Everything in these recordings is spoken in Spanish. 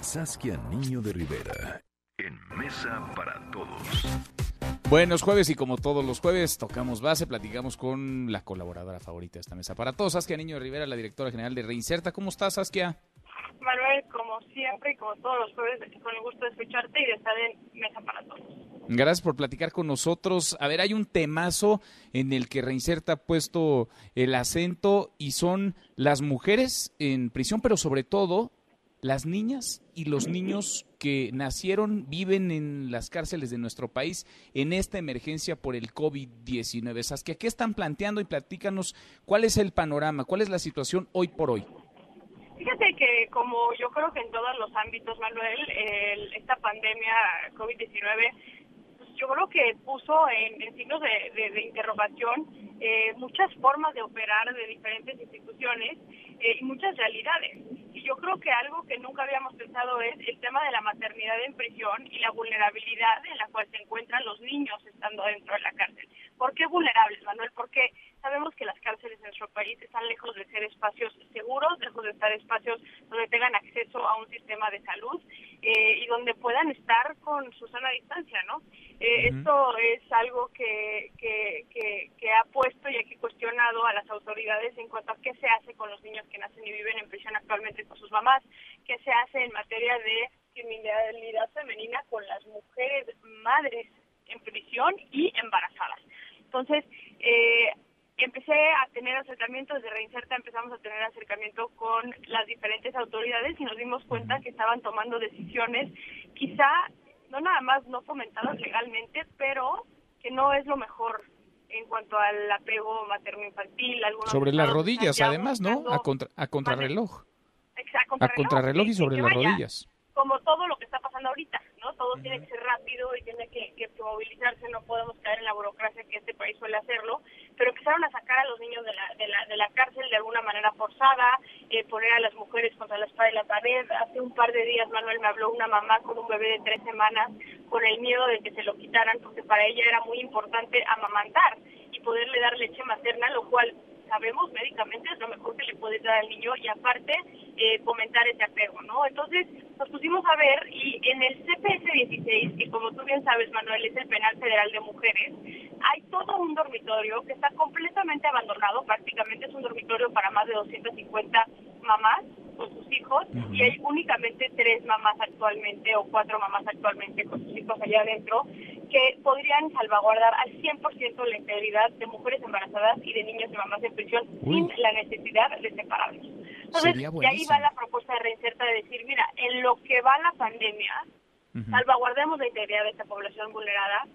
Saskia Niño de Rivera. En Mesa para Todos. Buenos jueves y como todos los jueves tocamos base, platicamos con la colaboradora favorita de esta mesa para todos, Saskia Niño de Rivera, la directora general de Reinserta. ¿Cómo estás, Saskia? Manuel, como siempre y como todos los jueves, con el gusto de escucharte y de estar en Mesa para Todos. Gracias por platicar con nosotros. A ver, hay un temazo en el que Reinserta ha puesto el acento y son las mujeres en prisión, pero sobre todo las niñas y los niños que nacieron, viven en las cárceles de nuestro país en esta emergencia por el COVID-19. Saskia, ¿qué están planteando? Y platícanos cuál es el panorama, cuál es la situación hoy por hoy. Fíjate que como yo creo que en todos los ámbitos, Manuel, esta pandemia COVID-19 pues yo creo que puso en, signos de, interrogación eh, muchas formas de operar de diferentes instituciones eh, y muchas realidades. Y yo creo que algo que nunca habíamos pensado es el tema de la maternidad en prisión y la vulnerabilidad en la cual se encuentran los niños estando dentro de la cárcel. ¿Por qué vulnerables, Manuel? Porque sabemos que las cárceles en nuestro país están lejos de ser espacios seguros, lejos de estar espacios donde tengan acceso a un sistema de salud eh, y donde puedan estar con su sana distancia, ¿no? Eh, esto es algo que, que, que, ha puesto y aquí cuestionado a las autoridades en cuanto a qué se hace con los niños que nacen y viven en prisión actualmente con sus mamás, qué se hace en materia de criminalidad femenina con las mujeres madres en prisión y embarazadas. Entonces, eh, empecé a tener acercamientos de Reinserta, empezamos a tener acercamiento con las diferentes autoridades y nos dimos cuenta que estaban tomando decisiones, quizá no nada más no fomentadas legalmente, pero que no es lo mejor en cuanto al apego materno-infantil. Sobre las rodillas, además, ¿no? A, contra, a contrarreloj. Exacto, a contrarreloj y sobre las rodillas. Como todo lo que está pasando ahorita, Todo tiene que ser rápido y tiene que, que movilizarse, no podemos caer en la burocracia que este país suele hacerlo, pero empezaron a sacar a los niños de la, de la, de la cárcel de alguna manera forzada, eh, poner a las mujeres contra la espada y la pared. Hace un par de días, Manuel, me habló una mamá con un bebé de tres semanas con el miedo de que se lo quitaran porque para ella era muy importante amamantar y poderle dar leche materna, lo cual sabemos médicamente es lo mejor que le puede dar al niño y aparte eh, fomentar ese apego, ¿no? Entonces nos pusimos a ver y en el CPS 16, que como tú bien sabes Manuel es el penal federal de mujeres, hay todo un dormitorio que está completamente abandonado, prácticamente es un dormitorio para más de 250 mamás con sus hijos y hay únicamente tres mamás actualmente o cuatro mamás actualmente con sus hijos allá adentro que podrían salvaguardar al 100% la integridad de mujeres embarazadas y de niños y mamás en prisión sin la necesidad de separarlos. Entonces, de ahí va la propuesta de reinserta de decir, mira, en lo que va la pandemia, salvaguardemos la integridad de esta población vulnerada,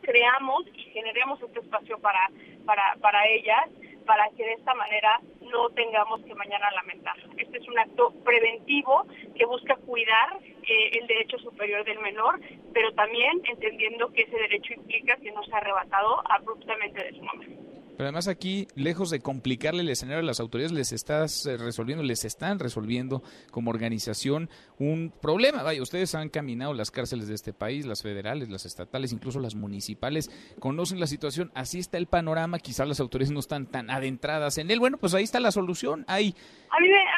creamos y generemos este espacio para, para, para ellas, para que de esta manera no tengamos que mañana lamentar. Este es un acto preventivo que busca cuidar eh, el derecho superior del menor, pero también entendiendo que ese derecho implica que no sea arrebatado abruptamente de su mamá. Pero además aquí, lejos de complicarle el escenario a las autoridades, les estás eh, resolviendo, les están resolviendo como organización un problema. Vaya, ustedes han caminado las cárceles de este país, las federales, las estatales, incluso las municipales, conocen la situación, así está el panorama, quizás las autoridades no están tan adentradas en él. Bueno, pues ahí está la solución. Hay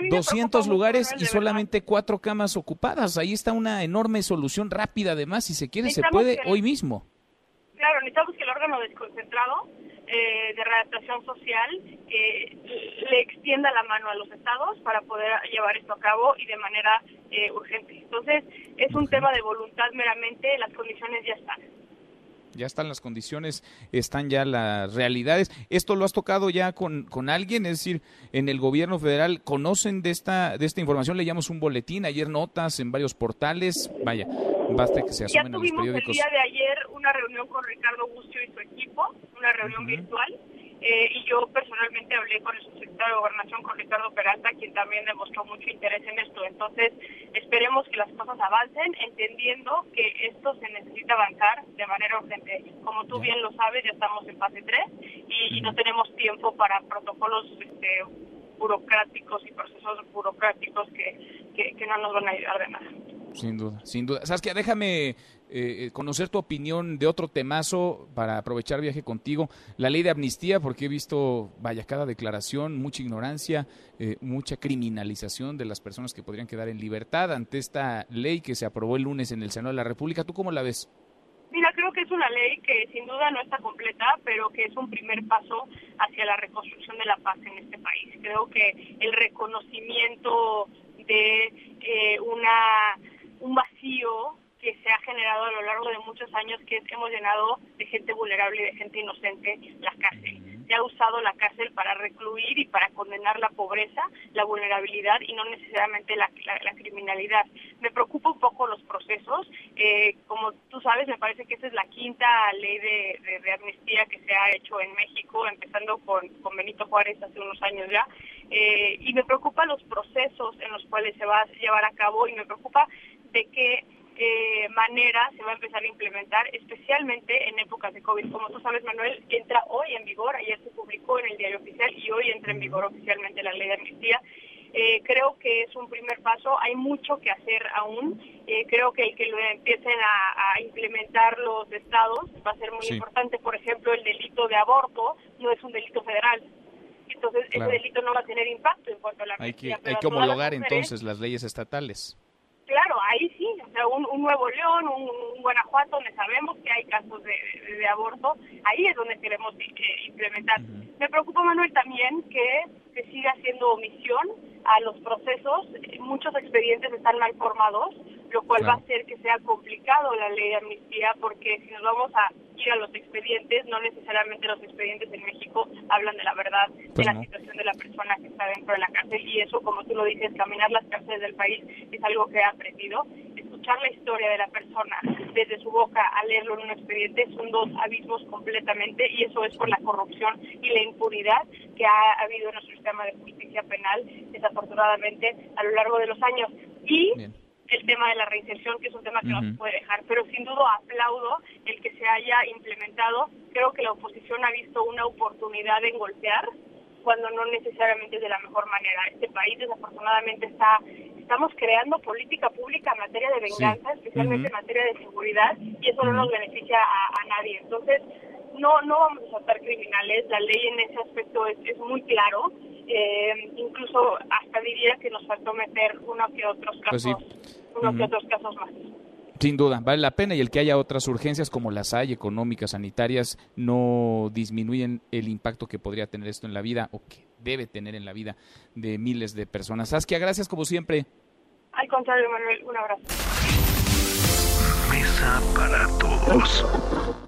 200 lugares y solamente cuatro camas ocupadas. Ahí está una enorme solución rápida, además, si se quiere, se puede hoy mismo. Claro, necesitamos que el órgano desconcentrado eh, de readaptación social eh, le extienda la mano a los estados para poder llevar esto a cabo y de manera eh, urgente. Entonces, es un tema de voluntad meramente, las condiciones ya están. Ya están las condiciones, están ya las realidades. ¿Esto lo has tocado ya con, con alguien? Es decir, en el gobierno federal, ¿conocen de esta, de esta información? Leíamos un boletín, ayer notas en varios portales. Vaya, basta que se asomen a los periódicos. el día de ayer una reunión con Ricardo Bucio y su equipo, una reunión virtual, eh, y yo personalmente hablé con el subsecretario de Gobernación, con Ricardo Peralta, quien también demostró mucho interés en esto. Entonces, esperemos que las cosas avancen, entendiendo que esto se necesita avanzar de manera urgente. Como tú bien lo sabes, ya estamos en fase 3 y, no tenemos tiempo para protocolos este, burocráticos y procesos burocráticos que, que no nos van a ayudar de nada. Sin duda, sin duda. Saskia, déjame eh, conocer tu opinión de otro temazo para aprovechar viaje contigo. La ley de amnistía, porque he visto, vaya, cada declaración, mucha ignorancia, eh, mucha criminalización de las personas que podrían quedar en libertad ante esta ley que se aprobó el lunes en el Senado de la República. ¿Tú cómo la ves? Mira, creo que es una ley que sin duda no está completa, pero que es un primer paso hacia la reconstrucción de la paz en este país. Creo que el reconocimiento de eh, una un vacío que se ha generado a lo largo de muchos años que hemos llenado de gente vulnerable y de gente inocente la cárcel. Se ha usado la cárcel para recluir y para condenar la pobreza, la vulnerabilidad y no necesariamente la, criminalidad. Me preocupa un poco los procesos. Eh, como tú sabes, me parece que esa es la quinta ley de, de, amnistía que se ha hecho en México, empezando con, con Benito Juárez hace unos años ya. Eh, y me preocupa los procesos en los cuales se va a llevar a cabo y me preocupa de qué eh, manera se va a empezar a implementar, especialmente en épocas de COVID. Como tú sabes, Manuel, entra hoy en vigor, ayer se publicó en el diario oficial y hoy entra en vigor oficialmente la ley de amnistía. Eh, creo que es un primer paso, hay mucho que hacer aún. Eh, creo que el que lo empiecen a, implementar los estados va a ser muy importante. Por ejemplo, el delito de aborto no es un delito federal. Entonces, ese delito no va a tener impacto en cuanto a la Hay que, hay que homologar entonces las leyes estatales claro, ahí sí, o sea, un, Nuevo León, un, Guanajuato, donde sabemos que hay casos de, aborto, ahí es donde queremos eh, implementar. Me preocupa, Manuel, también que se siga haciendo omisión a los procesos. Muchos expedientes están mal formados, lo cual va a hacer que sea complicado la ley de amnistía, porque si nos vamos a ir a los expedientes, no necesariamente los expedientes en México hablan de la verdad de pues la situación de la persona que está dentro de la cárcel, y eso, como tú lo dices, caminar las cárceles del país es algo que he aprendido. Escuchar la historia de la persona desde su boca a leerlo en un expediente son dos abismos completamente, y eso es por la corrupción y la impunidad que ha habido en nuestro sistema de justicia penal, desafortunadamente, a lo largo de los años. Y el tema de la reinserción, que es un tema que no se puede dejar, pero sin duda aplaudo el que se haya implementado. Creo que la oposición ha visto una oportunidad en golpear cuando no necesariamente es de la mejor manera. Este país desafortunadamente está estamos creando política pública en materia de venganza, especialmente en materia de seguridad, y eso no nos beneficia a, nadie. Entonces, no no vamos a soltar criminales, la ley en ese aspecto es, es muy claro, eh, incluso hasta diría que nos faltó meter uno que otros pues casos, unos que otros casos más. Sin duda, vale la pena y el que haya otras urgencias como las hay, económicas, sanitarias, no disminuyen el impacto que podría tener esto en la vida o que debe tener en la vida de miles de personas. Saskia, gracias como siempre. Al contrario, Manuel, un abrazo. Mesa para todos.